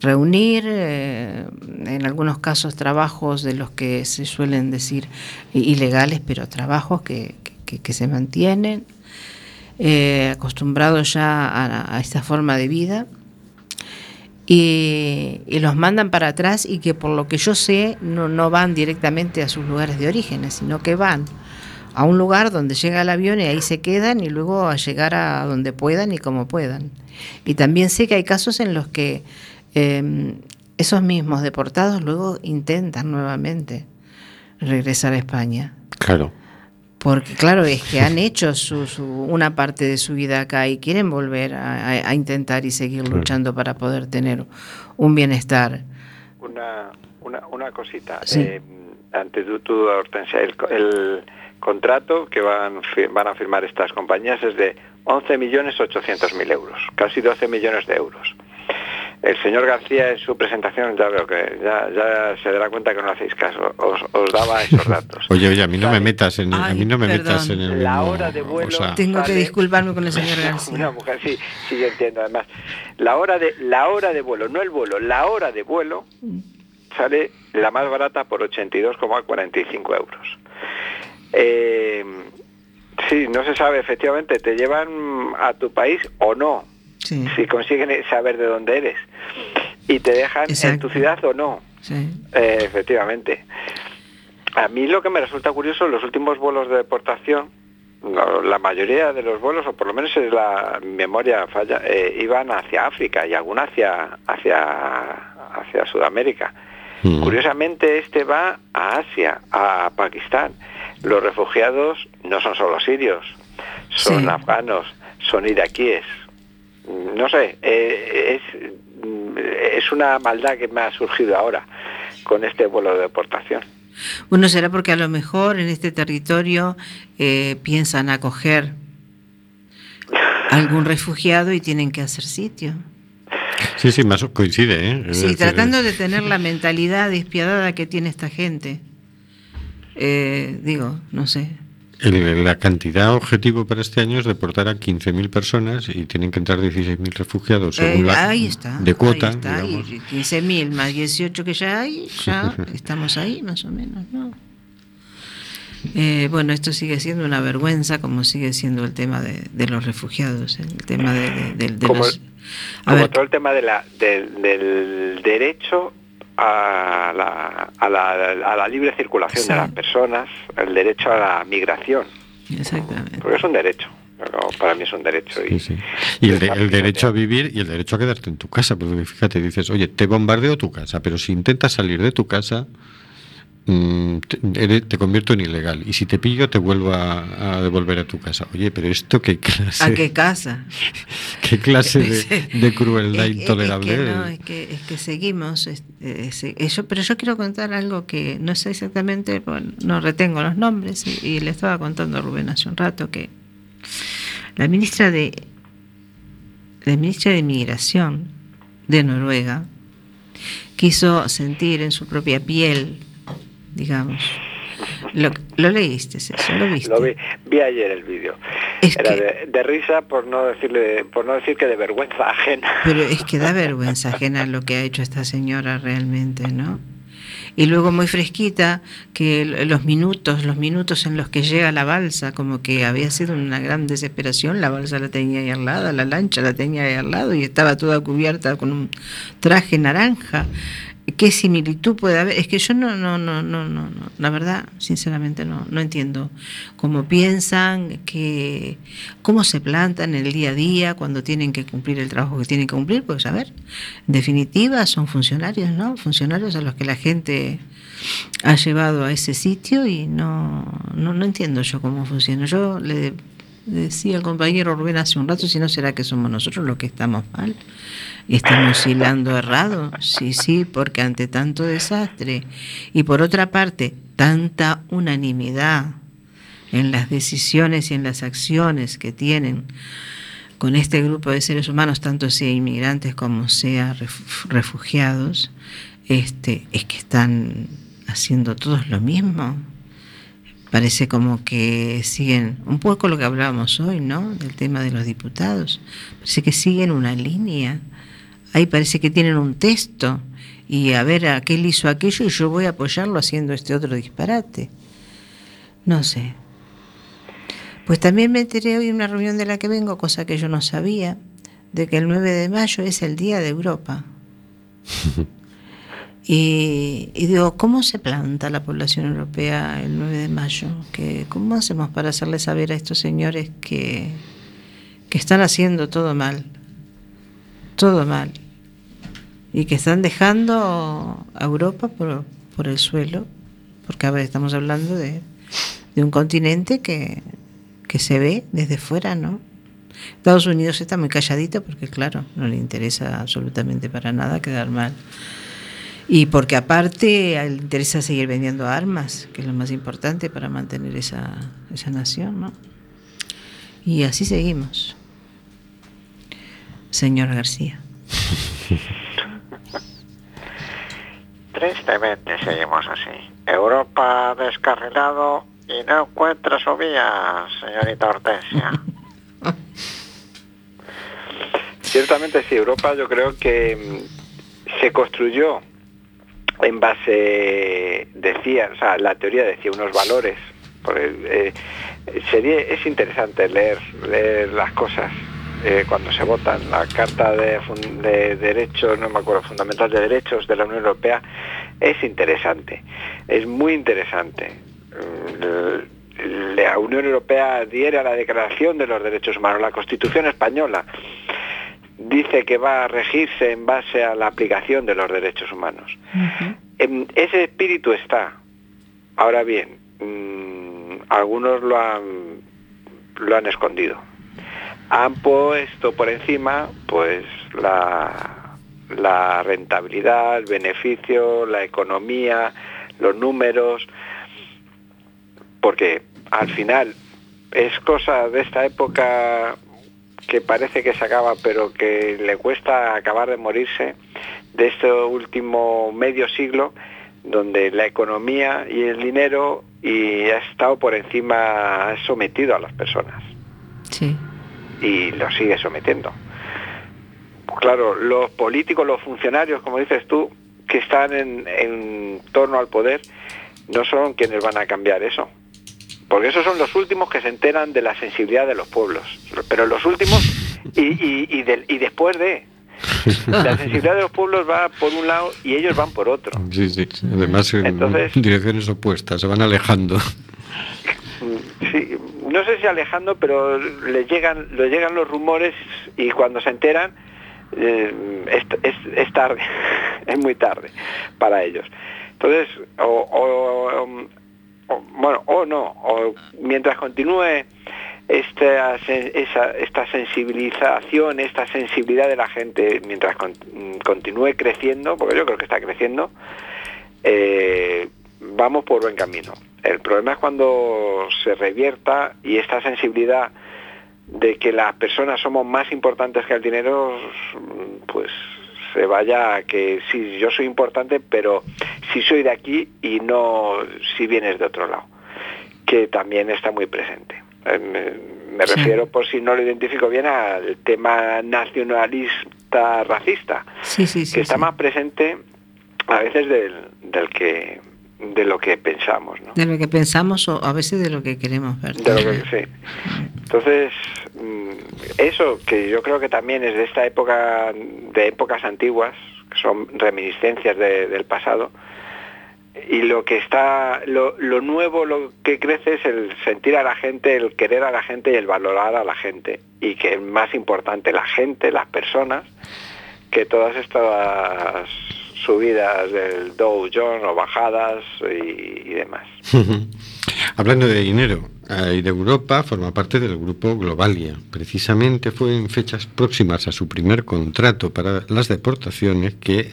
reunir, eh, en algunos casos trabajos de los que se suelen decir ilegales, pero trabajos que, que- que se mantienen, eh, acostumbrados ya a esta forma de vida y, y los mandan para atrás y que por lo que yo sé no, no van directamente a sus lugares de origen, sino que van a un lugar donde llega el avión y ahí se quedan y luego a llegar a donde puedan y como puedan. Y también sé que hay casos en los que eh, esos mismos deportados luego intentan nuevamente regresar a España. Claro. Porque claro, es que han hecho su, su- una parte de su vida acá y quieren volver a, a- a intentar y seguir Claro. luchando para poder tener un bienestar. Una, una, una cosita. Sí. Eh, antes de tú, Hortensia, el, el contrato que van, van a firmar estas compañías es de 11.800.000 euros, casi 12 millones de euros. El señor García en su presentación, ya veo que ya, ya se dará cuenta que no le hacéis caso, os, os daba esos datos. [laughs] Oye, oye, a mí no me metas en el, a mí no me metas en el La mismo- hora de vuelo o sea, Tengo que disculparme con el [laughs] señor Una García. mujer, sí, sí, yo entiendo. Además, la hora de la hora de vuelo, no el vuelo, la hora de vuelo sale la más barata por 82,45 euros. Eh, sí, no se sabe efectivamente, te llevan a tu país o no, Sí, si consiguen saber de dónde eres y te dejan en tu ciudad o no. sí. Eh, efectivamente. A mí lo que me resulta curioso, los últimos vuelos de deportación, la, la mayoría de los vuelos, o por lo menos es la memoria falla, eh, iban hacia África y alguna hacia, hacia, hacia Sudamérica. mm. Curiosamente este va a Asia, a Pakistán. Los refugiados no son solo sirios, son Sí. afganos, son iraquíes. No sé, eh, es, mm, es una maldad que me ha surgido ahora con este vuelo de deportación. Bueno, será porque a lo mejor en este territorio eh, piensan acoger algún refugiado y tienen que hacer sitio. Sí, sí, más coincide, ¿eh? Sí, decir, tratando de tener la mentalidad despiadada que tiene esta gente. Eh, digo, no sé. El- la cantidad objetivo para este año es deportar a 15.000 personas y tienen que entrar 16.000 refugiados según Eh, la, ahí está. de cuota, ahí está, y digamos. 15.000 más 18 que ya hay, ya [laughs] estamos ahí más o menos, ¿no? Eh, bueno, esto sigue siendo una vergüenza, como sigue siendo el tema de, de los refugiados, el tema de, de- de- de Como- los... A Como ver, todo el tema de la, del, del derecho a la, a, la, a la libre circulación Sí. de las personas, el derecho a la migración, exactamente. porque es un derecho. Pero para mí es un derecho. Y, Sí, sí. Y el, de- el derecho a vivir y el derecho a quedarte en tu casa. Porque fíjate, dices, oye, te bombardeo tu casa, pero si intentas salir de tu casa, te, eres- te convierto en ilegal. Y si te pillo, te vuelvo a, a devolver a tu casa. Oye, pero esto qué clase, ¿A qué casa? [laughs] qué clase de, de crueldad Es- intolerable Es que, no, es que, es que seguimos. es- yo- pero yo quiero contar algo que no sé exactamente, bueno, no retengo los nombres, y, y le estaba contando a Rubén hace un rato que la ministra de la ministra de Migración de Noruega quiso sentir en su propia piel, digamos. Lo, lo leíste, eso, lo viste. Lo vi, vi ayer el vídeo. Era que- de, de risa por no decirle, por no decir que de vergüenza ajena. Pero es que da vergüenza ajena lo que ha hecho esta señora realmente, ¿no? Y luego muy fresquita, que los minutos, los minutos en los que llega la balsa, como que había sido una gran desesperación, la balsa la tenía ahí al lado, la lancha la tenía ahí al lado y estaba toda cubierta con un traje naranja. ¿Qué similitud puede haber? Es que yo no, no, no, no, no, no. la verdad, sinceramente no, no entiendo cómo piensan, que, cómo se plantan en el día a día cuando tienen que cumplir el trabajo que tienen que cumplir, pues a ver, en definitiva son funcionarios, ¿no? Funcionarios a los que la gente ha llevado a ese sitio y no, no, no entiendo yo cómo funciona. Yo le decía al compañero Rubén hace un rato, si no será que somos nosotros los que estamos mal estamos hilando errado. Sí, sí, porque ante tanto desastre y por otra parte, tanta unanimidad en las decisiones y en las acciones que tienen con este grupo de seres humanos, tanto sea inmigrantes como sea ref- refugiados, este, es que están haciendo todos lo mismo. Parece como que siguen, un poco lo que hablábamos hoy, ¿no? Del tema de los diputados. Parece que siguen una línea. Ahí parece que tienen un texto y a ver aquel hizo aquello y yo voy a apoyarlo haciendo este otro disparate. No sé. Pues también me enteré hoy en una reunión de la que vengo, cosa que yo no sabía, de que el 9 de mayo es el Día de Europa. [laughs] Y, digo, ¿cómo se planta la población europea el 9 de mayo? ¿Que, ¿Cómo hacemos para hacerle saber a estos señores que, que están haciendo todo mal? Todo mal. Y que están dejando a Europa por, por el suelo, porque a ver, estamos hablando de, de un continente que, que se ve desde fuera, ¿no? Estados Unidos está muy calladito porque, claro, no le interesa absolutamente para nada quedar mal. Y porque aparte a él le interesa seguir vendiendo armas, que es lo más importante para mantener esa, esa nación, ¿no? Y así seguimos. Señor García. [laughs] Tristemente seguimos así. Europa descarrilado y no encuentra su vía, señorita Hortensia. [laughs] Ciertamente sí, Europa yo creo que mm, se construyó en base, decía, o sea, la teoría decía unos valores. eh, sería, es interesante leer, leer las cosas eh, cuando se votan. La Carta de, de Derechos, no me acuerdo, Fundamental de Derechos de la Unión Europea es interesante, es muy interesante. Mm, La Unión Europea adhiere a la Declaración de los Derechos Humanos, la Constitución Española dice que va a regirse en base a la aplicación de los derechos humanos. Em, Ese espíritu está. Ahora bien, mm, algunos lo han, lo han escondido. Han puesto por encima, pues, la, la rentabilidad, el beneficio, la economía, los números, porque al final es cosa de esta época que parece que se acaba, pero que le cuesta acabar de morirse, de este último medio siglo, donde la economía y el dinero y ha estado por encima, ha sometido a las personas Sí. y lo sigue sometiendo. Claro, los políticos, los funcionarios, como dices tú, que están en, en torno al poder, no son quienes van a cambiar eso. Porque esos son los últimos que se enteran de la sensibilidad de los pueblos. Pero los últimos y, y, y, del- y después de... La sensibilidad de los pueblos va por un lado y ellos van por otro. Sí, sí. Además, en Entonces- direcciones opuestas, se van alejando. Sí, no sé si alejando, pero le llegan, le llegan los rumores y cuando se enteran eh, es, es- es tarde, [laughs] es muy tarde para ellos. Entonces, o, o- bueno, o no, o mientras continúe esta, esta sensibilización, esta sensibilidad de la gente, mientras con- continúe creciendo, porque yo creo que está creciendo, eh, vamos por buen camino. El problema es cuando se revierta y esta sensibilidad de que las personas somos más importantes que el dinero, pues se vaya a que sí, yo soy importante, pero si soy de aquí y no si vienes de otro lado, que también está muy presente. Eh, Me, Sí. refiero, por si no lo identifico bien, al tema nacionalista racista Sí, sí, sí. que está sí. más presente a veces del, del que de lo que pensamos, ¿no? De lo que pensamos o a veces de lo que queremos ver. De lo que- sí. Entonces, mm, eso que yo creo que también es de esta época, de épocas antiguas, que son reminiscencias de- del pasado, y lo que está, lo, lo nuevo, lo que crece es el sentir a la gente, el querer a la gente y el valorar a la gente. Y que es más importante la gente, las personas, que todas estas subidas del Dow Jones o bajadas y, y demás. [laughs] Hablando de dinero, Air Europa forma parte del grupo Globalia. Precisamente fue en fechas próximas a su primer contrato para las deportaciones que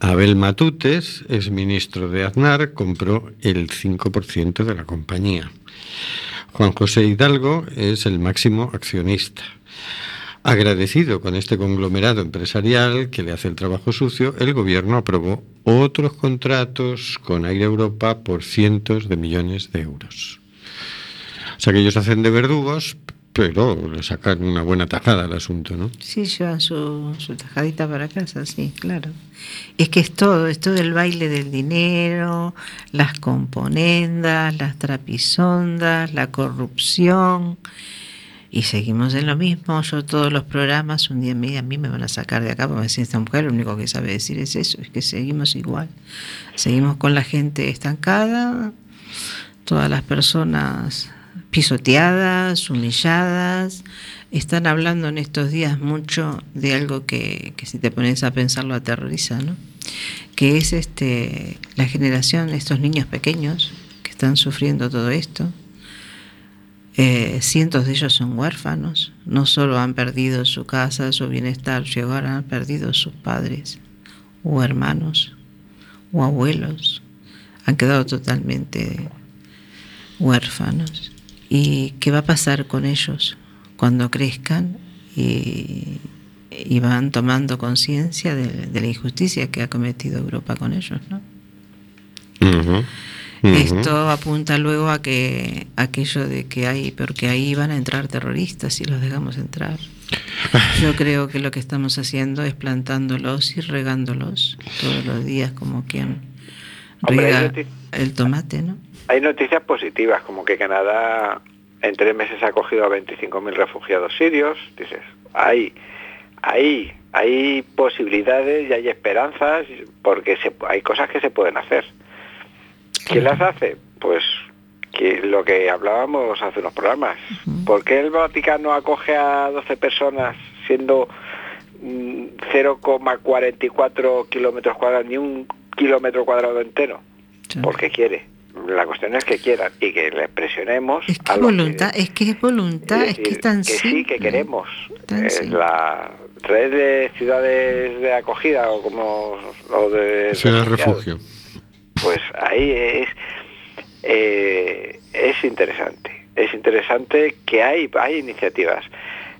Abel Matutes, ex ministro de Aznar, compró el 5% de la compañía. Juan José Hidalgo es el máximo accionista. Agradecido con este conglomerado empresarial que le hace el trabajo sucio, el gobierno aprobó otros contratos con Air Europa por cientos de millones de euros. O sea que ellos hacen de verdugos, pero le sacan una buena tajada al asunto, ¿no? Sí, llevan su, su tajadita para casa, sí, claro. Es que es todo, es todo el baile del dinero, las componendas, las trapisondas, la corrupción. Y seguimos en lo mismo. Yo todos los programas, un día a mí me van a sacar de acá porque me decir esta mujer lo único que sabe decir es eso, es que seguimos igual. Seguimos con la gente estancada, todas las personas pisoteadas, humilladas. Están hablando en estos días mucho de algo que, que si te pones a pensar lo aterroriza, ¿no? Que es este la generación, estos niños pequeños que están sufriendo todo esto. Eh, cientos de ellos son huérfanos, no solo han perdido su casa, su bienestar, llegaron, han perdido sus padres o hermanos o abuelos, han quedado totalmente huérfanos. ¿Y qué va a pasar con ellos cuando crezcan y, y van tomando conciencia de, de la injusticia que ha cometido Europa con ellos? ¿no? Esto apunta luego a que aquello de que hay, porque ahí van a entrar terroristas y los dejamos entrar. Yo creo que lo que estamos haciendo es plantándolos y regándolos todos los días como quien riega el tomate, ¿no? Hay noticias positivas, como que Canadá en tres meses ha acogido a 25.000 refugiados sirios. Dices, hay, hay, hay posibilidades y hay esperanzas porque se, hay cosas que se pueden hacer. ¿Quién las hace? Pues que lo que hablábamos hace unos programas. ¿Por qué el Vaticano acoge a 12 personas siendo mm, 0,44 kilómetros cuadrados, ni un kilómetro cuadrado entero? Porque quiere. La cuestión es que quieran y que les presionemos Es que a es los que- voluntad, es que es voluntad, es que es tan que sí, que queremos. Eh, la red de ciudades de acogida o como o de refugiados, refugio. Pues ahí es eh, es interesante. Es interesante que hay hay iniciativas.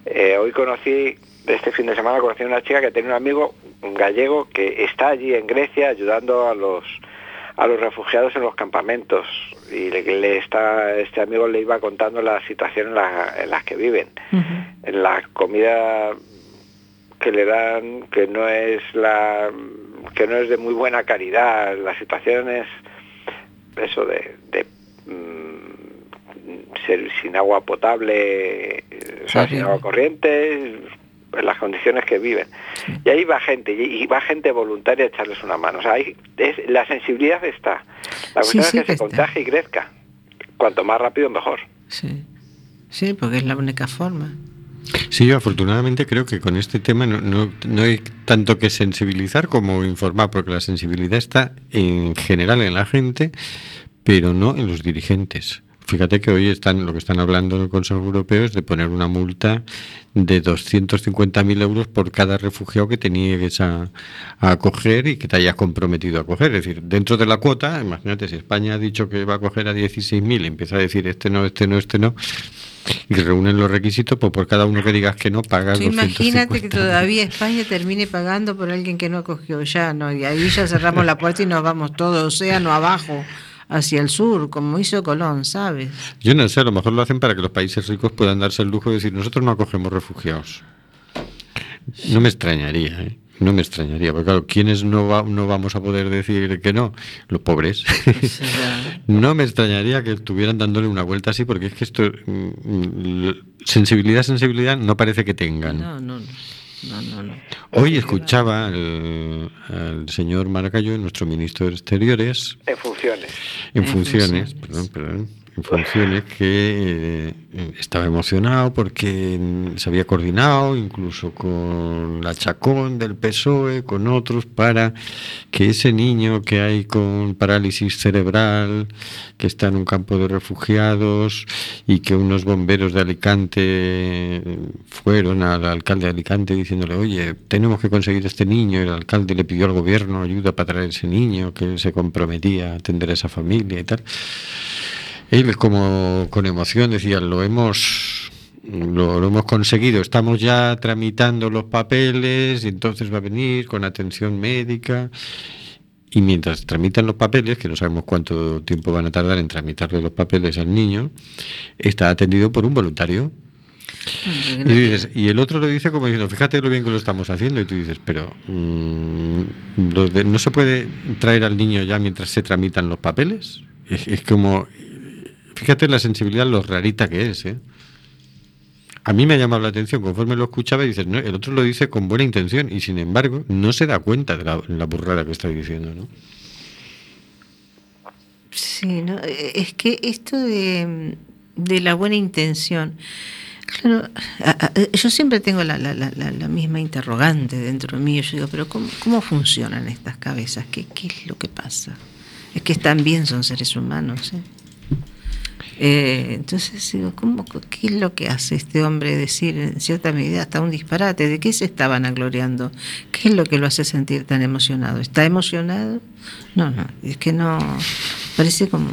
Eh, hoy conocí este fin de semana conocí a una chica que tenía un amigo un gallego que está allí en Grecia ayudando a los a los refugiados en los campamentos. Y le, le está este amigo le iba contando la situación en la, en las que viven. En la comida que le dan que no es la que no es de muy buena calidad la situación es eso de, de, mm, ser sin agua potable eh, o sea, sin agua corriente en las condiciones que viven. Y ahí va gente y, va gente voluntaria a echarles una mano. O sea ahí es, la sensibilidad está. La cuestión sí es que que se contagie y crezca. Cuanto más rápido mejor. Sí. Sí, porque es la única forma. Sí, yo afortunadamente creo que con este tema no, no, no hay tanto que sensibilizar como informar, porque la sensibilidad está en general en la gente, pero no en los dirigentes. Fíjate que hoy están lo que están hablando en el Consejo Europeo es de poner una multa de 250.000 euros por cada refugiado que te niegues a, a acoger y que te hayas comprometido a acoger. Es decir, dentro de la cuota, imagínate, si España ha dicho que va a acoger a 16.000 y empieza a decir este no, este no, este no, y reúnen los requisitos, pues por cada uno que digas que no, pagas 250. imagínate que todavía España termine pagando por alguien que no acogió ya, ¿no? Y ahí ya cerramos la puerta y nos vamos todo océano abajo, hacia el sur, como hizo Colón, ¿sabes? Yo no sé, a lo mejor lo hacen para que los países ricos puedan darse el lujo de decir, nosotros no acogemos refugiados. No me extrañaría, ¿eh? No me extrañaría, porque claro, ¿quiénes no, va- no vamos a poder decir que no? Los pobres. [laughs] no me extrañaría que estuvieran dándole una vuelta así, porque es que esto, mm, mm, sensibilidad, sensibilidad, no parece que tengan. No, no, no. No, no, no. Hoy escuchaba al, al señor Maracayo, nuestro ministro de Exteriores, En funciones. en En funciones, funciones. perdón, perdón, funciones que eh, estaba emocionado porque mm, se había coordinado incluso con la Chacón del PSOE, con otros, para que ese niño que hay con parálisis cerebral, que está en un campo de refugiados y que unos bomberos de Alicante eh, fueron al alcalde de Alicante diciéndole, oye, tenemos que conseguir este niño, el alcalde le pidió al gobierno ayuda para traer ese niño, que se comprometía a atender a esa familia y tal. Él como con emoción decía, lo hemos lo, lo hemos conseguido, estamos ya tramitando los papeles y entonces va a venir con atención médica y mientras tramitan los papeles, que no sabemos cuánto tiempo van a tardar en tramitarle los papeles al niño, está atendido por un voluntario. Y, tú dices- y el otro lo dice como diciendo, fíjate lo bien que lo estamos haciendo. Y tú dices, pero mm, de- ¿no se puede traer al niño ya mientras se tramitan los papeles? Es, es como, fíjate la sensibilidad, lo rarita que es. ¿eh? A mí me ha llamado la atención, conforme lo escuchaba, y dices, no, el otro lo dice con buena intención y sin embargo no se da cuenta de la, burrada que está diciendo. ¿no? Sí, no, eh, es que esto de, de la buena intención, claro, yo siempre tengo la- la- la misma interrogante dentro de mí, yo digo, pero ¿cómo, cómo funcionan estas cabezas? ¿Qué, ¿Qué es lo que pasa? Es que también son seres humanos. ¿eh? Eh, entonces digo, ¿cómo, ¿qué es lo que hace este hombre decir en cierta medida hasta un disparate? ¿De qué se estaban agloriando? ¿Qué es lo que lo hace sentir tan emocionado? ¿Está emocionado? No, no, es que no, parece como,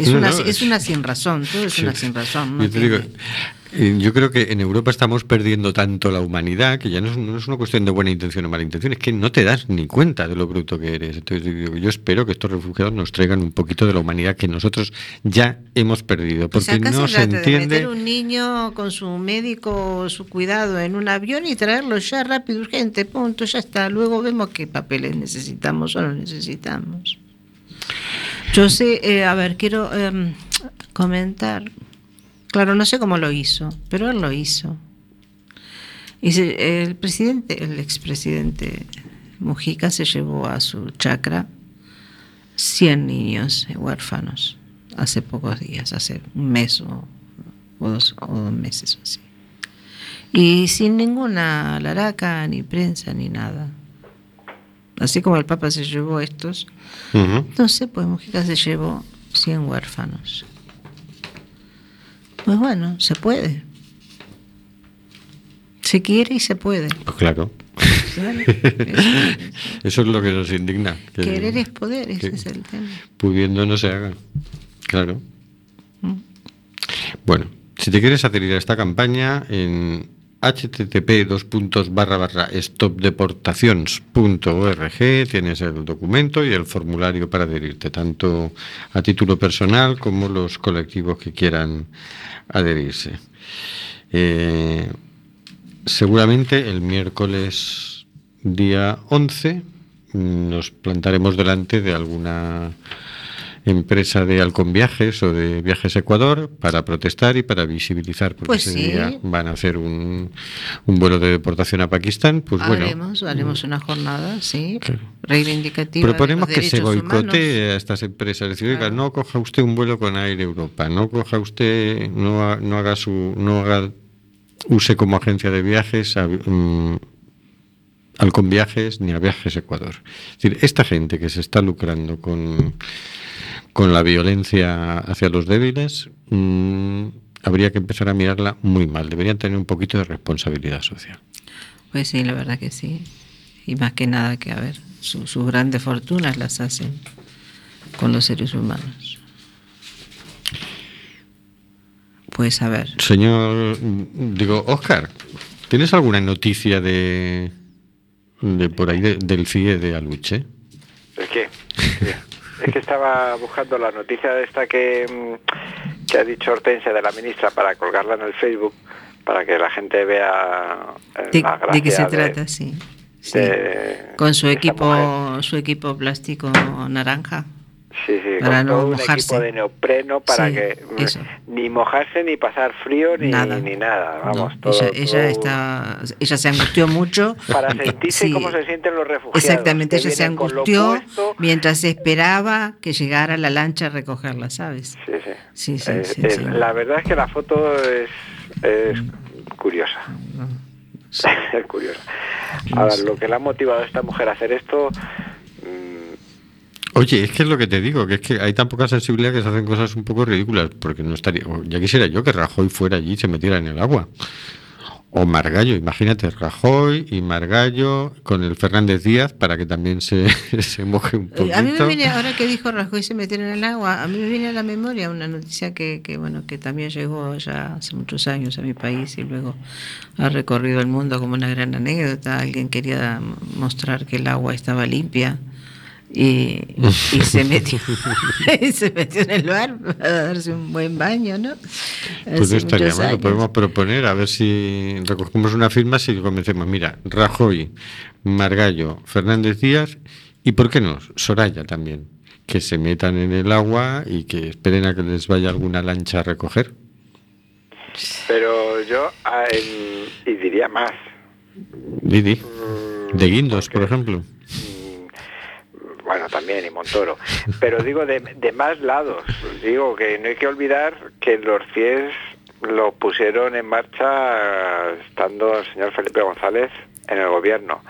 es, No, una, no, es una sin razón, todo es Sí. una sin razón. no Yo te digo, eh, yo creo que en Europa estamos perdiendo tanto la humanidad que ya no es, no es una cuestión de buena intención o mala intención, es que no te das ni cuenta de lo bruto que eres. Entonces yo, digo, yo espero que estos refugiados nos traigan un poquito de la humanidad que nosotros ya hemos perdido, Pues porque no se se trata de meter entiende. un niño con su médico, su cuidado en un avión y traerlo ya rápido, urgente, punto, ya está. Luego vemos qué papeles necesitamos o no necesitamos. Yo sé, eh, a ver, quiero em, comentar. Claro, no sé cómo lo hizo, pero él lo hizo. Y se- el presidente, el expresidente Mujica se llevó a su chacra 100 niños huérfanos hace pocos días, hace un mes o, dos, o dos meses o así. Y sin ninguna laraca, ni prensa, ni nada. Así como el Papa se llevó estos, Entonces pues Mujica se llevó 100 huérfanos. Pues bueno, se puede. Se quiere y se puede. Pues claro. [laughs] Eso es lo que nos indigna. que Querer es poder, ese es el tema. Pudiendo no se haga. Claro. Mm. Bueno, si te quieres adherir a esta campaña en http dos puntos barra barra stopdeportacions.org tienes el documento y el formulario para adherirte, tanto a título personal como los colectivos que quieran adherirse. Eh, seguramente el miércoles día 11 mm, nos plantaremos delante de alguna empresa de Halcón Viajes o de Viajes Ecuador para protestar y para visibilizar, porque Pues ese sí. día van a hacer un, un vuelo de deportación a Pakistán. Pues bueno, haremos, una jornada, sí, reivindicativa. de Proponemos los que se derechos humanos. boicotee a estas empresas. Es decir, no coja usted un vuelo con Air Europa, no coja usted, no, ha- no haga su, no haga, use como agencia de viajes a, mm, Halcón Viajes ni a Viajes Ecuador. Es decir, esta gente que se está lucrando con, con la violencia hacia los débiles, mm, habría que empezar a mirarla muy mal. Deberían tener un poquito de responsabilidad social. Pues sí, la verdad que sí. Y más que nada que, a ver, su- sus grandes fortunas las hacen con los seres humanos. Pues a ver, Señor, mm, digo, Oscar, ¿tienes alguna noticia de, de por ahí de- del CIE de Aluche? ¿El qué? Es que estaba buscando la noticia de esta que, mm, que ha dicho Hortensia de la ministra para colgarla en el Facebook para que la gente vea eh, de, la de qué se de- trata, sí. sí. de- Con su equipo, su equipo plástico naranja. Sí, sí, para con no todo un mojarse. equipo de neopreno para Sí, que mm, eso. ni mojarse ni pasar frío ni Nada. ni nada, vamos, No, todo, ella, está, ella se angustió mucho. para [laughs] sentirse sí, cómo se sienten los refugiados. Exactamente, ella se angustió mientras esperaba que llegara la lancha a recogerla, ¿sabes? Sí, sí. Sí, sí, Eh, eh. La verdad es que la foto es, es curiosa. [laughs] es curiosa. Ahora, lo que le ha motivado a esta mujer a hacer esto, Oye, es que es lo que te digo, que es que hay tan poca sensibilidad que se hacen cosas un poco ridículas, porque no estaría, ya quisiera yo que Rajoy fuera allí y se metiera en el agua. O Margallo, imagínate, Rajoy y Margallo con el Fernández Díaz para que también se, [laughs] se moje un poquito. A mí me viene, ahora que dijo Rajoy se metieron en el agua, a mí me viene a la memoria una noticia que, que, bueno, que también llegó ya hace muchos años a mi país y luego ha recorrido el mundo como una gran anécdota. Alguien quería mostrar que el agua estaba limpia y, y se metió [laughs] y se metió en el bar a darse un buen baño, ¿no? Pues Hace no estaría muchos mal, lo años. podemos proponer, a ver si recogemos una firma, si convencemos. Mira, Rajoy, Margallo, Fernández Díaz y, ¿por qué no? Soraya también. Que se metan en el agua y que esperen a que les vaya alguna lancha a recoger. pero yo, ah, y diría más, Didi. De Guindos, por ejemplo. Bueno, también y Montoro, pero digo de, de más lados, digo que no hay que olvidar que los CIES lo pusieron en marcha estando el señor Felipe González en el gobierno,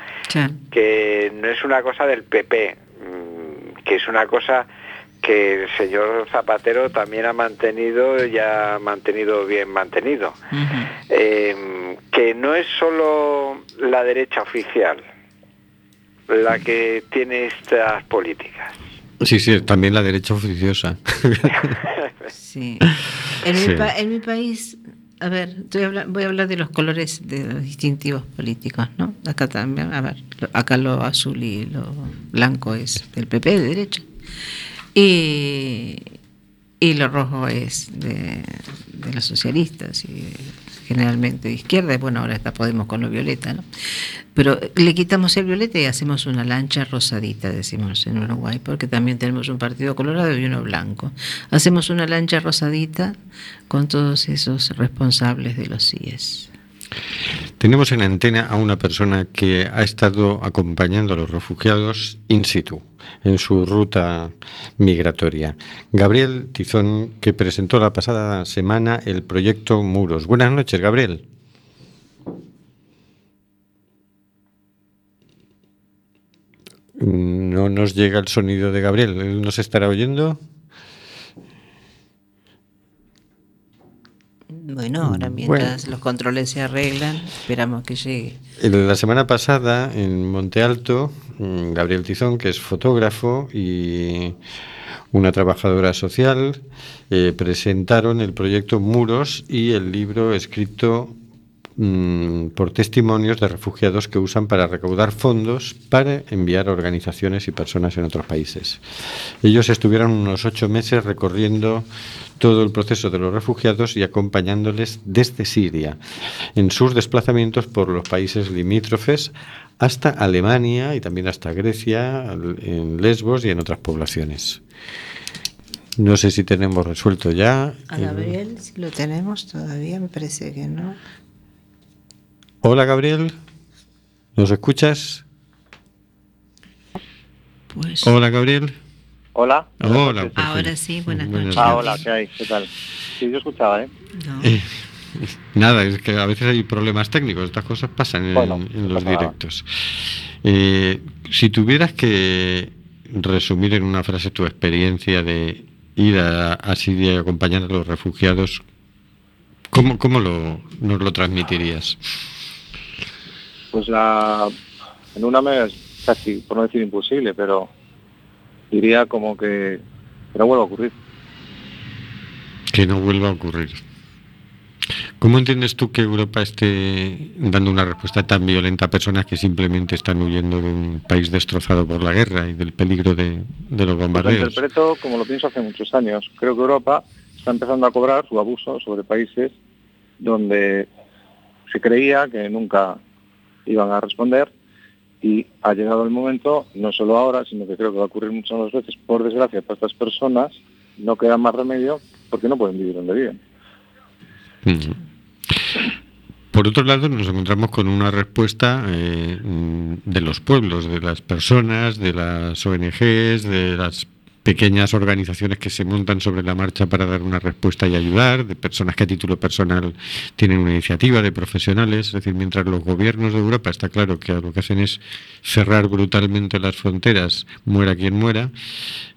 que no es una cosa del PP, mm, que es una cosa que el señor Zapatero también ha mantenido y ha mantenido bien mantenido. Eh, que no es solo la derecha oficial la que tiene estas políticas. Sí, sí, también la derecha oficiosa. [laughs] Sí. En, Sí. Mi pa- en mi país, a ver, voy a hablar de los colores de los distintivos políticos, ¿no? Acá también, a ver, acá lo azul y lo blanco es del PP de derecha. Y, y lo rojo es de, de los socialistas y generalmente de izquierda, bueno, ahora está Podemos con lo violeta, ¿no? Pero le quitamos el violeta y hacemos una lancha rosadita, decimos en Uruguay, porque también tenemos un partido colorado y uno blanco. Hacemos una lancha rosadita con todos esos responsables de los CIES. Tenemos en antena a una persona que ha estado acompañando a los refugiados in situ, en su ruta migratoria. Gabriel Tizón, que presentó la pasada semana el proyecto Muros. Buenas noches, Gabriel. No nos llega el sonido de Gabriel. ¿Él nos estará oyendo? Bueno, ahora mientras los controles se arreglan, esperamos que llegue. La semana pasada, en Monte Alto, mm, Gabriel Tizón, que es fotógrafo y una trabajadora social, eh, presentaron el proyecto Muros y el libro escrito mm, por testimonios de refugiados que usan para recaudar fondos para enviar a organizaciones y personas en otros países. Ellos estuvieron unos ocho meses recorriendo todo el proceso de los refugiados y acompañándoles desde Siria en sus desplazamientos por los países limítrofes hasta Alemania y también hasta Grecia, en Lesbos y en otras poblaciones. No sé si tenemos resuelto ya. A Gabriel, si lo tenemos todavía, me parece que no. Hola Gabriel, ¿nos escuchas? Pues Hola Gabriel. Hola. Hola. ahora sí, buenas Buenas noches. Ah, hola, ¿qué hay? ¿Qué tal? Sí, yo escuchaba, ¿eh? No. Eh, nada, es que a veces hay problemas técnicos, estas cosas pasan en, Bueno, en no los directos. Eh, si tuvieras que resumir en una frase tu experiencia de ir a, a Siria y acompañar a los refugiados, ¿cómo, cómo lo, nos lo transmitirías? Pues la... En una me es casi, por no decir imposible, pero diría como que, que no vuelva a ocurrir. Que no vuelva a ocurrir. ¿Cómo entiendes tú que Europa esté dando una respuesta tan violenta a personas que simplemente están huyendo de un país destrozado por la guerra y del peligro de, de los Pues lo bombardeos? interpreto como lo pienso hace muchos años. Creo que Europa está empezando a cobrar su abuso sobre países donde se creía que nunca iban a responder y ha llegado el momento, no solo ahora, sino que creo que va a ocurrir muchas más veces, por desgracia, para estas personas no queda más remedio porque no pueden vivir donde viven. Ujú. Por otro lado, nos encontramos con una respuesta eh, mm, de los pueblos, de las personas, de las ONGs, de las pequeñas organizaciones que se montan sobre la marcha para dar una respuesta y ayudar, de personas que a título personal tienen una iniciativa, de profesionales. Es decir, mientras los gobiernos de Europa está claro que lo que hacen es cerrar brutalmente las fronteras, muera quien muera,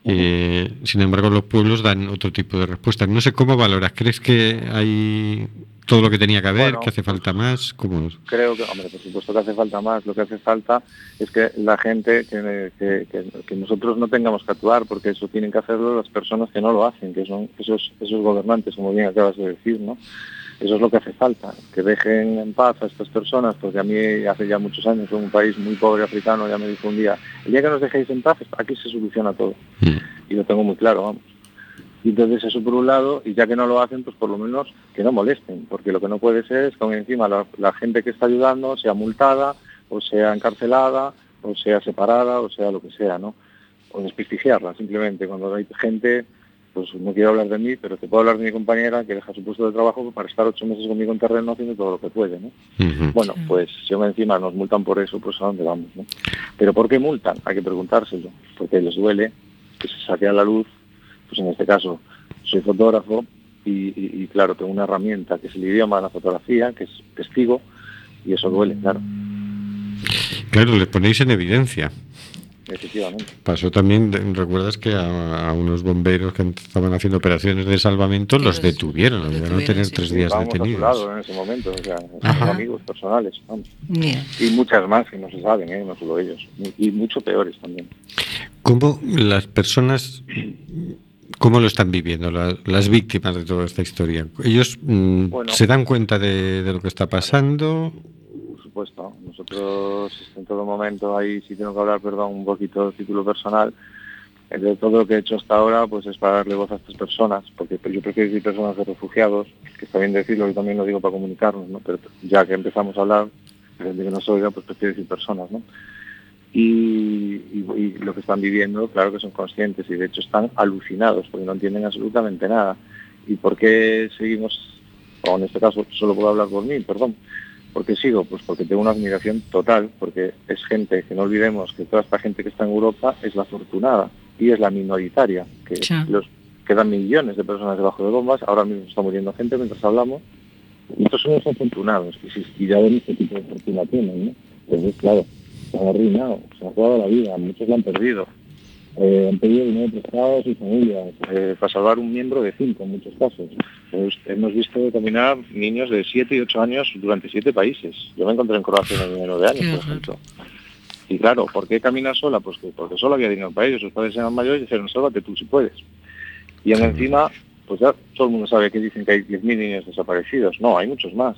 eh, sin embargo los pueblos dan otro tipo de respuestas. No sé cómo valoras, ¿crees que hay todo lo que tenía que haber, Bueno, que hace falta más? ¿Cómo? Creo que, hombre, por supuesto que hace falta más. Lo que hace falta es que la gente, que, que- que- que nosotros no tengamos que actuar, porque eso tienen que hacerlo las personas que no lo hacen, que son esos, esos gobernantes, como bien acabas de decir, ¿no? Eso es lo que hace falta, que dejen en paz a estas personas, porque a mí hace ya muchos años, en un país muy pobre africano, ya me dijo un día, el día que nos dejéis en paz, aquí se soluciona todo. Y lo tengo muy claro, vamos. Y entonces eso por un lado, y ya que no lo hacen, pues por lo menos que no molesten, porque lo que no puede ser es que encima la, la gente que está ayudando sea multada, o sea encarcelada, o sea separada, o sea lo que sea, ¿no? O desprestigiarla, simplemente. Cuando hay gente, pues no quiero hablar de mí, pero te puedo hablar de mi compañera que deja su puesto de trabajo para estar ocho meses conmigo en terreno haciendo todo lo que puede, ¿no? Bueno, pues si encima nos multan por eso, pues a dónde vamos, ¿no? Pero ¿por qué multan? Hay que preguntárselo, porque les duele que se saque a la luz, pues en este caso soy fotógrafo y, y- y, claro, tengo una herramienta que es el idioma de la fotografía, que es testigo, y eso duele, claro, Claro, les ponéis en evidencia. efectivamente. Pasó también, recuerdas que a, a unos bomberos que estaban haciendo operaciones de salvamento los detuvieron, los llegaron a tener tres días Estábamos a su detenidos. lado en ese momento, o sea, amigos personales, vamos. Y muchas más que no se saben, ¿eh? no solo ellos, y mucho peores también. ¿Cómo las personas, cómo lo están viviendo, la- las víctimas de toda esta historia? ¿Ellos mm, Bueno. se dan cuenta de, de lo que está pasando? Por supuesto, nosotros en todo momento, ahí sí tengo que hablar, perdón, un poquito de título personal, eh, de todo lo que he hecho hasta ahora, pues es para darle voz a estas personas, porque yo prefiero decir personas de refugiados, que está bien decirlo y también lo digo para comunicarnos, ¿no? Pero ya que empezamos a hablar, de que nos oiga, pues prefiero decir personas, ¿no? Y, y- y lo que están viviendo, claro que son conscientes y de hecho están alucinados porque no entienden absolutamente nada. ¿Y por qué seguimos, o en este caso solo puedo hablar por mí, perdón, ¿Por qué sigo? Pues porque tengo una admiración total, porque es gente, que no olvidemos que toda esta gente que está en Europa es la afortunada y es la minoritaria, que los quedan millones de personas debajo de bombas, ahora mismo está muriendo gente mientras hablamos, y estos son los afortunados, y, si, y ya ven qué tipo de fortuna tienen, ¿no? Entonces, claro, se han arruinado, se han jugado la vida, muchos la han perdido, eh, han pedido dinero prestado a sus familias, eh, para salvar un miembro de cinco en muchos casos. Pues, hemos visto caminar niños de 7 y 8 años durante siete países. Yo me encontré en Croacia en el 9 años, Qué por ejemplo. Y claro, ¿por qué caminar sola? Pues que- porque solo había dinero para ellos. Sus padres eran mayores y dijeron, sálvate tú si puedes. Y aún encima, pues ya todo el mundo sabe que dicen que hay 10.000 niños desaparecidos. No, hay muchos más.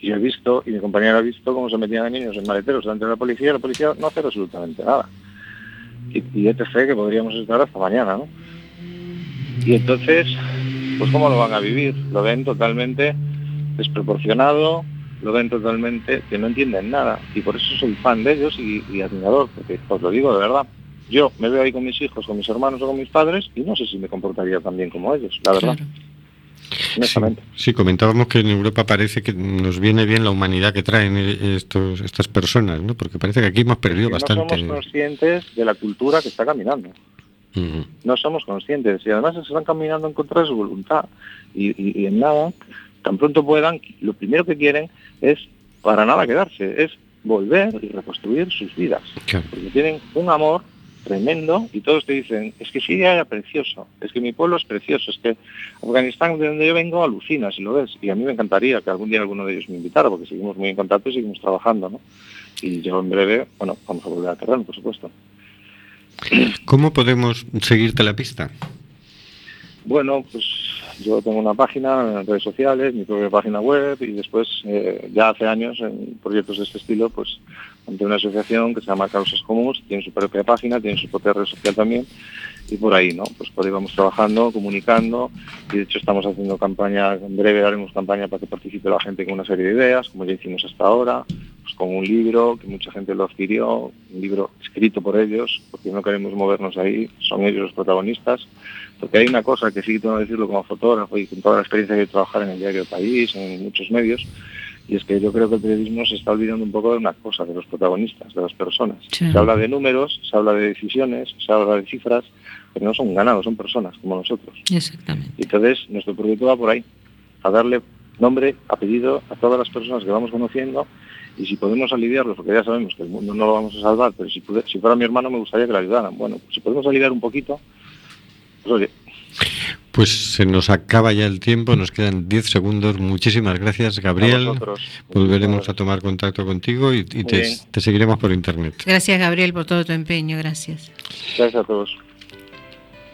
Y he visto, y mi compañero ha visto cómo se metían a niños en maleteros delante de la policía, y la policía no hace absolutamente nada. Y, y etc. que podríamos estar hasta mañana, ¿no? Y entonces, pues ¿cómo lo van a vivir? Lo ven totalmente desproporcionado, lo ven totalmente que no entienden nada. Y por eso soy fan de ellos y, admirador, porque os lo digo de verdad. yo me veo ahí con mis hijos, con mis hermanos o con mis padres y no sé si me comportaría tan bien como ellos, la verdad. Sí, comentábamos que en Europa parece que nos viene bien la humanidad que traen estos, estas personas, ¿no? Porque parece que aquí hemos perdido bastante. No somos conscientes de la cultura que está caminando. No somos conscientes y además se están caminando en contra de su voluntad. Y, y- y en nada, tan pronto puedan, lo primero que quieren es para nada quedarse, es volver y reconstruir sus vidas. Porque tienen un amor tremendo y todos te dicen, es que Siria era precioso, es que mi pueblo es precioso, es que Afganistán de donde yo vengo alucina si lo ves. Y a mí me encantaría que algún día alguno de ellos me invitara porque seguimos muy en contacto y seguimos trabajando, ¿no? Y yo en breve, bueno, vamos a volver a terreno, por supuesto. ¿Cómo podemos seguirte la pista? Bueno, pues yo tengo una página en redes sociales, mi propia página web y después, eh, ya hace años, en proyectos de este estilo, pues ante una asociación que se llama Causas Comuns, tiene su propia página, tiene su propia red social también y por ahí, ¿no? Pues por ahí vamos trabajando, comunicando y de hecho estamos haciendo campaña, en breve haremos campaña para que participe la gente con una serie de ideas, como ya hicimos hasta ahora, pues con un libro que mucha gente lo adquirió, un libro escrito por ellos, porque no queremos movernos ahí, son ellos los protagonistas, porque hay una cosa que sí tengo que decirlo como fotógrafo y con toda la experiencia de trabajar en el diario País, en muchos medios, y es que yo creo que el periodismo se está olvidando un poco de una cosa, de los protagonistas, de las personas. Sí. Se habla de números, se habla de decisiones, se habla de cifras, pero no son ganados, son personas como nosotros. Exactamente. Y entonces nuestro proyecto va por ahí, a darle nombre, apellido a todas las personas que vamos conociendo y si podemos aliviarlos, porque ya sabemos que el mundo no lo vamos a salvar, pero si, pude- si fuera mi hermano me gustaría que lo ayudaran. Bueno, pues si podemos aliviar un poquito, pues oye, Pues se nos acaba ya el tiempo, nos quedan 10 segundos. Muchísimas gracias, Gabriel. Volveremos a tomar contacto contigo y, y te, te seguiremos por internet. Gracias, Gabriel, por todo tu empeño. Gracias. gracias a todos.